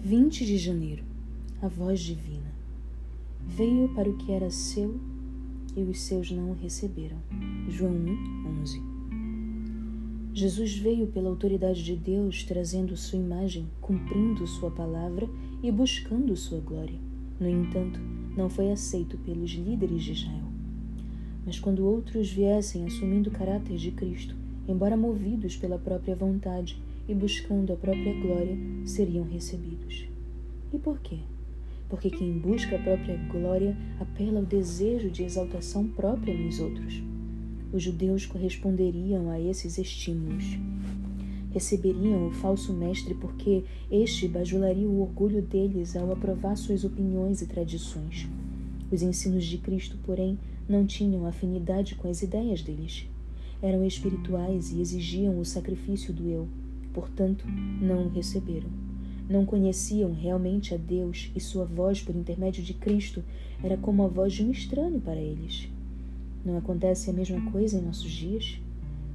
20 de janeiro. A voz divina. Veio para o que era seu e os seus não o receberam. João 1, 11. Jesus veio pela autoridade de Deus, trazendo sua imagem, cumprindo sua palavra e buscando sua glória. No entanto, não foi aceito pelos líderes de Israel. Mas quando outros viessem assumindo o caráter de Cristo, embora movidos pela própria vontade e buscando a própria glória, seriam recebidos. E por quê? Porque quem busca a própria glória apela ao desejo de exaltação própria nos outros. Os judeus corresponderiam a esses estímulos. Receberiam o falso mestre porque este bajularia o orgulho deles ao aprovar suas opiniões e tradições. Os ensinos de Cristo, porém, não tinham afinidade com as ideias deles. Eram espirituais e exigiam o sacrifício do eu, portanto, não o receberam. Não conheciam realmente a Deus e sua voz por intermédio de Cristo era como a voz de um estranho para eles. Não acontece a mesma coisa em nossos dias?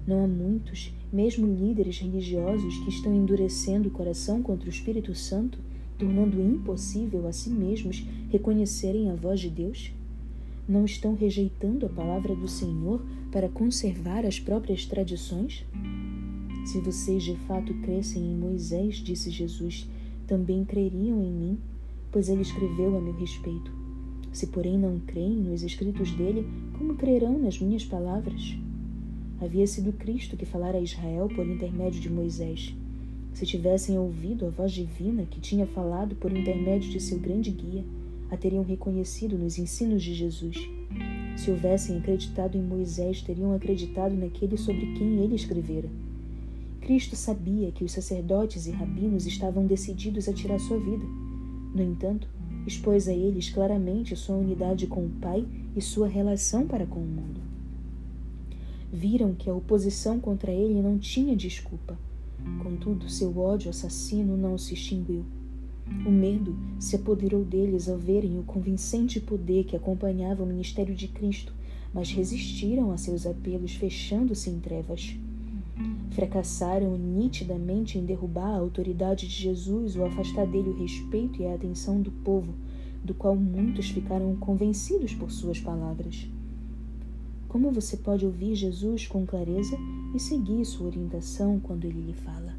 Não há muitos, mesmo líderes religiosos, que estão endurecendo o coração contra o Espírito Santo, tornando impossível a si mesmos reconhecerem a voz de Deus? Não estão rejeitando a palavra do Senhor para conservar as próprias tradições? Se vocês de fato crescem em Moisés, disse Jesus, também creriam em mim, pois ele escreveu a meu respeito. Se, porém, não creem nos escritos dele, como crerão nas minhas palavras? Havia sido Cristo que falara a Israel por intermédio de Moisés. Se tivessem ouvido a voz divina que tinha falado por intermédio de seu grande guia, a teriam reconhecido nos ensinos de Jesus. Se houvessem acreditado em Moisés, teriam acreditado naquele sobre quem ele escrevera. Cristo sabia que os sacerdotes e rabinos estavam decididos a tirar sua vida. No entanto, expôs a eles claramente sua unidade com o Pai e sua relação para com o mundo. Viram que a oposição contra ele não tinha desculpa. Contudo, seu ódio assassino não se extinguiu. O medo se apoderou deles ao verem o convincente poder que acompanhava o ministério de Cristo, mas resistiram a seus apelos, fechando-se em trevas. Fracassaram nitidamente em derrubar a autoridade de Jesus ou afastar dele o respeito e a atenção do povo, do qual muitos ficaram convencidos por suas palavras. Como você pode ouvir Jesus com clareza e seguir sua orientação quando ele lhe fala?